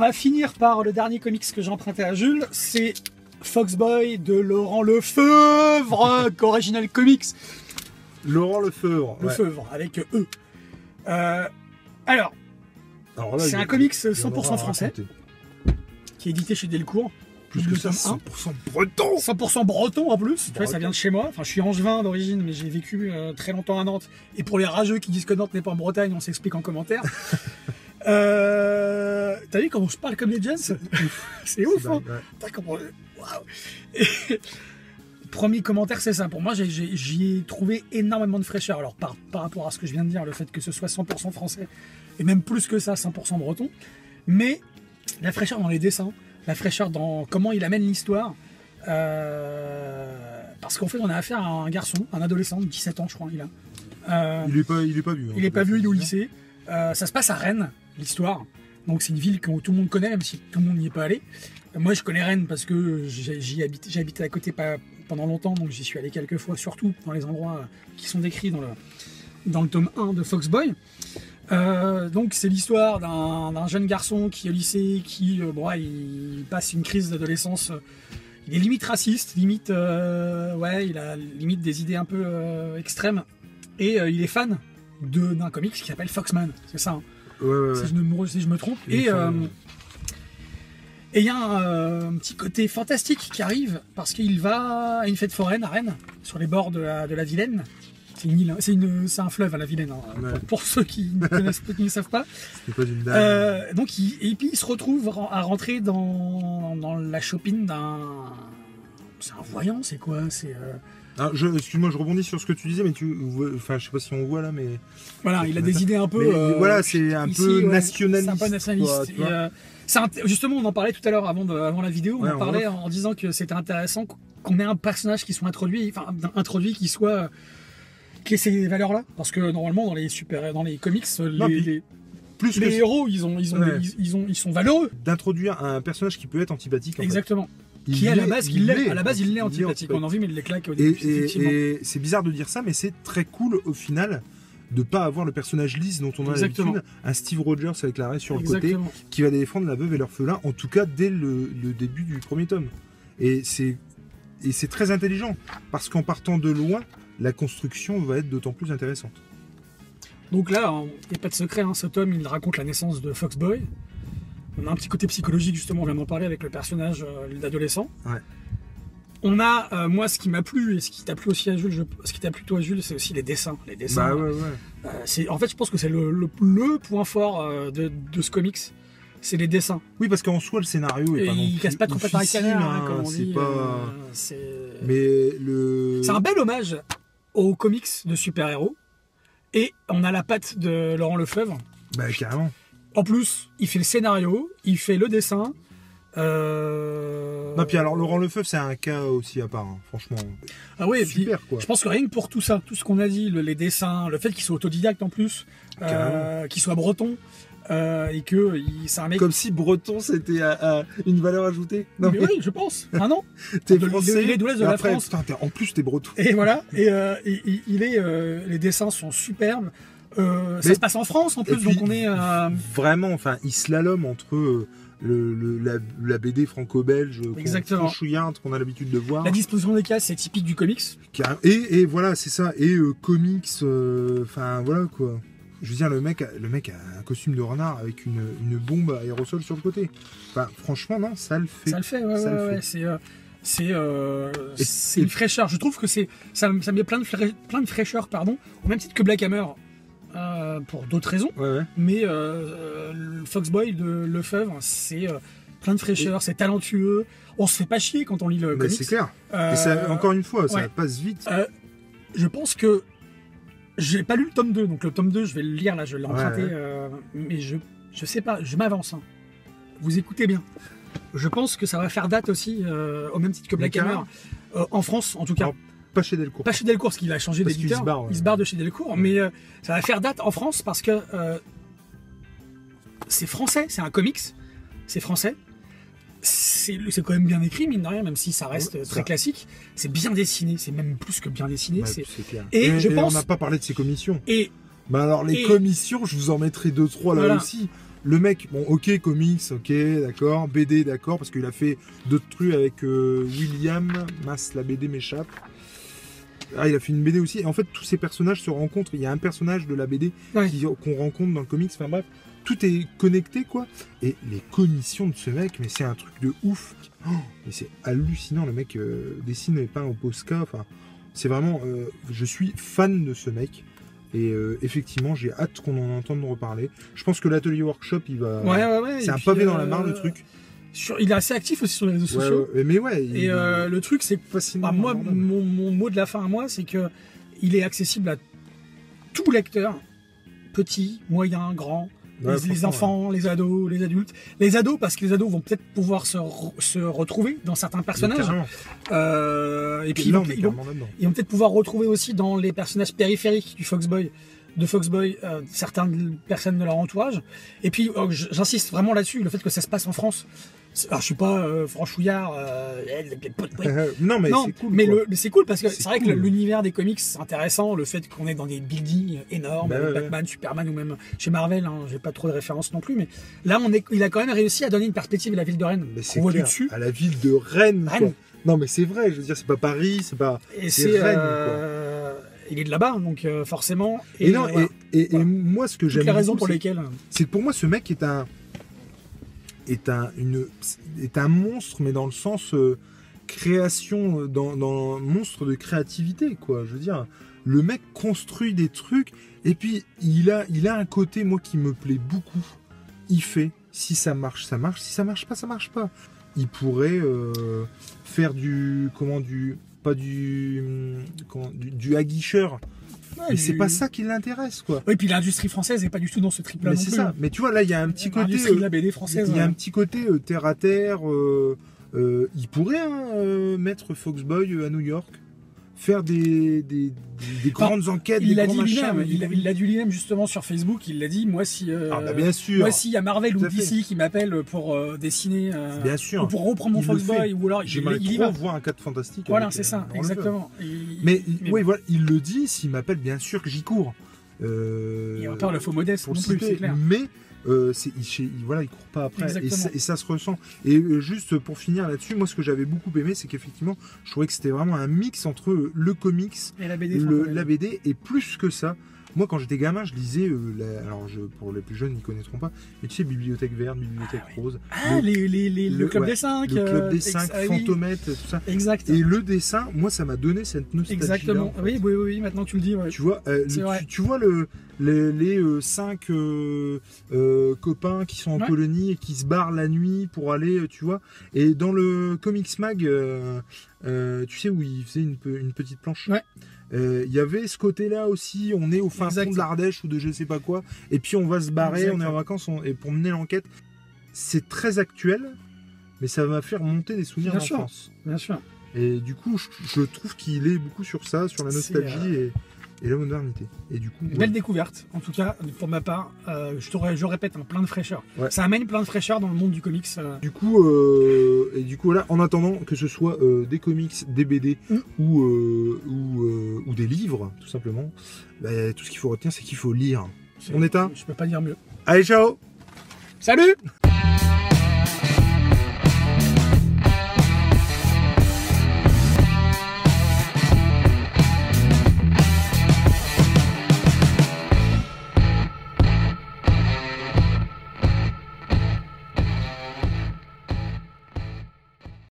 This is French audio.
On va finir par le dernier comics que j'ai emprunté à Jules, c'est Foxboy de Laurent Lefebvre, Original Comics. Laurent Lefebvre. ouais. Lefebvre, avec E. Euh, alors, C'est un comics il y en 100% aura à français. qui est édité chez Delcourt. Plus que ça, tome 1. 100% breton 100% breton en plus, tu vois, ça vient de chez moi. Enfin, je suis angevin d'origine, mais j'ai vécu euh, très longtemps à Nantes. Et pour les rageux qui disent que Nantes n'est pas en Bretagne, on s'explique en commentaire. euh, T'as vu comment je parle comme les Jens C'est ouf, hein comment- Waouh. Premier commentaire, c'est ça. Pour moi, j'y ai trouvé énormément de fraîcheur. Alors, par, par rapport à ce que je viens de dire, le fait que ce soit 100% français, et même plus que ça, 100% breton, mais la fraîcheur dans les dessins, la fraîcheur dans comment il amène l'histoire. euh, parce qu'en fait, on a affaire à un garçon, un adolescent de 17 ans, je crois, il a. Euh, Il est pas, il est pas vu. hein. il n'est pas vu, il est au lycée. Euh, ça se passe à Rennes, l'histoire. Donc c'est une ville que tout le monde connaît, même si tout le monde n'y est pas allé. Moi, je connais Rennes parce que j'y habite- j'ai habité à côté pendant longtemps, donc j'y suis allé quelques fois, surtout dans les endroits euh, qui sont décrits dans le, dans le tome 1 de Foxboy. Euh, donc c'est l'histoire d'un jeune garçon qui est au lycée, qui euh, bon, il passe une crise d'adolescence. euh, il est limite raciste, limite ouais, il a limite des idées un peu extrêmes, et il est fan d'un comics qui s'appelle Foxman, c'est ça. hein Ouais, si, je ne me, si je me trompe. Et euh, et il y a un, euh, un petit côté fantastique qui arrive parce qu'il va à une fête foraine à Rennes, sur les bords de la, de la Vilaine. C'est une île, c'est une- c'est un fleuve à la Vilaine, hein, Ouais. pour, pour ceux qui ne connaissent pas, qui ne savent pas. Pas une dame. Euh, donc, il, et puis il se retrouve à rentrer dans, dans la shopping d'un. C'est un voyant, c'est quoi? C'est euh, Ah, Excuse-moi, je rebondis sur ce que tu disais, mais tu, enfin, je sais pas si on voit là, mais, voilà, il a des idées un peu. mais euh, voilà, c'est un peu nationaliste. C'est un peu nationaliste. euh, justement, on en parlait tout à l'heure avant, de- avant la vidéo. On Ouais, en parlait en, disant que c'était intéressant qu'on ait un personnage qui soit introduit, enfin introduit qui soit qui ait ces valeurs-là, parce que normalement dans les super, dans les comics, Non, les, puis les- Plus que les héros, ils ont, ils ont, Ouais. ils, ils ont, ils sont valeureux. d'introduire un personnage qui peut être antipathique. en fait. Il qui à la base, il l'est. À la base, il l'est est antipathique. On en vit, mais il les claque au début. et- c'est bizarre de dire ça, mais c'est très cool au final de pas avoir le personnage lisse dont on a l'habitude, un Steve Rogers avec l'arrêt sur le côté, qui va défendre la veuve et l'orphelin, en tout cas dès le, le début du premier tome. Et c'est et c'est très intelligent parce qu'en partant de loin, la construction va être d'autant plus intéressante. Donc là, il n'y a pas de secret, hein, ce tome, il raconte la naissance de Foxboy. On a un petit côté psychologique, justement, on vient d'en parler avec le personnage euh, d'adolescent. Ouais. On a, euh, moi, ce qui m'a plu, et ce qui t'a plu aussi à Jules, je- ce qui t'a plu toi à Jules, c'est aussi les dessins. Les dessins, Bah ouais, ouais. euh, c'est, en fait, je pense que c'est le, le- le point fort euh, de, de ce comics, c'est les dessins. Oui, parce qu'en soi, le scénario est Et pas non il casse pas trop pas par les hein, hein, comme on c'est dit. pas- c'est... Mais le. C'est un bel hommage aux comics de super-héros. Et on a la patte de Laurent Lefebvre. Bah carrément. En plus, il fait le scénario, il fait le dessin. Euh... Non, puis alors Laurent Lefebvre, c'est un cas aussi à part, hein, franchement. Ah oui, et puis Super quoi. je pense que rien que pour tout ça, tout ce qu'on a dit, le- les dessins, le fait qu'il soit autodidacte en plus, euh, qu'il soit breton, euh, et que il- c'est un mec. Comme si breton c'était à une valeur ajoutée. Non, Mais oui, je pense. Ah non t'es de- français. il est de de et la après, France. putain, en plus, t'es breton. Et voilà. Et euh, il- est, euh, les dessins sont superbes. Euh, ça se passe en France en plus, puis, donc on est. euh, Vraiment, enfin, il slalom entre euh, le, le- la, la BD franco-belge franchouillarde qu'on a l'habitude de voir. La disposition des cases, c'est typique du comics. Et, et voilà, c'est ça. Et euh, comics, euh, enfin voilà quoi. Je veux dire, le mec, a, le mec a un costume de renard avec une, une bombe à aérosol sur le côté. Enfin, franchement, non, ça le fait. Ça le fait, ouais, Ça ouais, ouais, c'est. euh, une fraîcheur. Je trouve que c'est ça, ça me met plein de, fra- plein de fraîcheur, pardon, au même titre que Black Hammer, euh, pour d'autres raisons. Ouais, ouais. Mais euh, le Foxboy de Lefebvre, c'est euh, plein de fraîcheur, c'est talentueux. On se fait pas chier quand on lit le Mais comics. c'est clair. Euh, Et ça, encore une fois, ça passe vite. Je pense que j'ai pas lu le tome 2, donc le tome 2, je vais le lire là, je ouais. euh, mais je, je sais pas, je m'avance. hein. Vous écoutez bien. Je pense que ça va faire date aussi, au même titre que Black Hammer, euh, en France en tout cas. Alors, Pas chez Delcourt. Pas chez Delcourt, parce qu'il a changé Parce qu'il d'éditeur. se barre, ouais. Il se barre de chez Delcourt, mais euh, ça va faire date en France parce que euh, c'est français, c'est un comics, c'est français. C'est quand même bien écrit, mine de rien, même si ça reste Ouais, très ça. classique. C'est bien dessiné, c'est même plus que bien dessiné. Ouais. Et je pense- on n'a pas parlé de ses commissions. Et Bah alors les Et- commissions, je vous en mettrai deux trois là Voilà. aussi. le mec, bon, ok, comics, ok, d'accord, BD, d'accord, parce qu'il a fait d'autres trucs avec euh, William, Mass, la BD m'échappe. Ah, il a fait une BD aussi. Et en fait, tous ces personnages se rencontrent. Il y a un personnage de la BD Ouais. qui- qu'on rencontre dans le comics. Enfin bref, tout est connecté, quoi. Et les commissions de ce mec, mais c'est un truc de ouf. Oh, mais c'est hallucinant. Le mec euh, dessine et peint au Posca. Enfin, c'est vraiment. euh, je suis fan de ce mec. Et euh, effectivement, j'ai hâte qu'on en entende reparler. Je pense que l'atelier workshop, il va. Ouais, ouais, ouais. C'est un pavé dans la euh, mare, le truc. Sur- il est assez actif aussi sur les réseaux Ouais, sociaux. ouais, mais ouais. il Et euh, le truc, c'est que bah, moi, mon, mon mot de la fin à moi, c'est que il est accessible à tout lecteur, petit, moyen, grand, Ouais, les, enfants, les ados, les adultes. Les ados, parce que les ados vont peut-être pouvoir se, re- se retrouver dans certains personnages. Euh, et puis, ils vont, ils vont peut-être pouvoir retrouver aussi dans les personnages périphériques du Foxboy, de Foxboy, euh, certaines personnes de leur entourage. Et puis, euh, j- j'insiste vraiment là-dessus, le fait que ça se passe en France. Alors, je suis pas euh, franchouillard. euh, non, mais c'est cool. mais c'est cool parce que C'est vrai que l'univers des comics c'est intéressant, le fait qu'on est dans des buildings énormes, Bah ouais, ouais. Batman, Superman ou même chez Marvel, hein, j'ai pas trop de références non plus, mais là on est, il a quand même réussi à donner une perspective à la ville de Rennes. Mais qu'on c'est dessus. à la ville de Rennes. Non, mais c'est vrai, je veux dire, c'est pas Paris, c'est pas. Et c'est c'est, Rennes, euh, il est de là-bas, donc euh, forcément. Et, non, voilà. et, et- et Voilà. moi, ce que j'aime. les raisons pour c'est- lesquelles. C'est que pour moi, ce mec est un. est un, une, est un monstre, mais dans le sens euh, création, euh, dans, dans monstre de créativité, quoi. Je veux dire, le mec construit des trucs, et puis il a, il a un côté, moi, qui me plaît beaucoup. Il fait, si ça marche, ça marche, si ça marche pas, ça marche pas. Il pourrait euh, faire du. Comment du. Pas du. hum, comment, du, du aguicheur. Mais c'est pas ça qui l'intéresse, quoi. Oui, puis l'industrie française n'est pas du tout dans ce trip-là Mais c'est ça. Mais tu vois, là, il y a un petit côté. Euh, la BD française. il y a un ouais. petit côté euh, terre à terre. euh, il pourrait hein, mettre Foxboy à New York, faire des, des, des- des grandes enquêtes, Il des l'a grands dit machins. lui-même, il il l'a dit lui-même justement sur Facebook, il l'a dit, moi si... euh, Ah bah bien sûr, Moi, s'il y a Marvel Tout ou fait. DC qui m'appelle pour euh, dessiner, euh, bien ou pour reprendre mon Il Foxboy, ou alors il, il y va. voir un 4 fantastique. Voilà, c'est ça, exactement. Et- Mais, mais oui, bon, voilà, il le dit, s'il m'appelle, bien sûr que j'y cours. Il n'y a pas le faux modeste non plus, c'est clair. Mais euh, c'est, il, voilà, il court pas après. Et ça, et ça se ressent. Et euh, juste pour finir là-dessus, moi ce que j'avais beaucoup aimé, c'est qu'effectivement, je trouvais que c'était vraiment un mix entre le comics, Et la BD le- la BD, et plus que ça. Moi, quand j'étais gamin, je lisais, euh, la- alors je, pour les plus jeunes, ils ne connaîtront pas, mais tu sais, Bibliothèque Verte, Bibliothèque Rose, Ah, le- les, les, les- le, club ouais, des 5. le Club des 5, Fantomètre, tout ça. Exact. Et le dessin, moi, ça m'a donné cette nostalgie. Exactement. Oui, oui, oui, maintenant que tu le dis. ouais. Tu vois, euh, le- tu, tu vois le, les, les, euh, cinq euh, euh, copains qui sont en Ouais. colonie et qui se barrent la nuit pour aller, euh, tu vois. Et dans le Comics Mag, euh, euh, tu sais où ils faisaient une, une petite planche? Ouais. Euh, Il y avait ce côté-là aussi. On est au fin fond de l'Ardèche ou de je sais pas quoi. Et puis on va se barrer, Exact. on est en vacances on- et pour mener l'enquête. C'est très actuel, mais ça m'a fait remonter des souvenirs d'enfance. Bien sûr. Et du coup, je, je trouve qu'il est beaucoup sur ça, sur la nostalgie et, et la modernité. Et du coup, ouais. Belle découverte, en tout cas, pour ma part. Euh, je, répète, un plein de fraîcheur. Ouais. Ça amène plein de fraîcheur dans le monde du comics. euh, du coup, euh, et du coup, voilà, en attendant que ce soit des comics, des BD Mm. ou, ou, ou des livres, tout simplement, bah, tout ce qu'il faut retenir, c'est qu'il faut lire. On éteint Je peux pas dire mieux. Allez, ciao Salut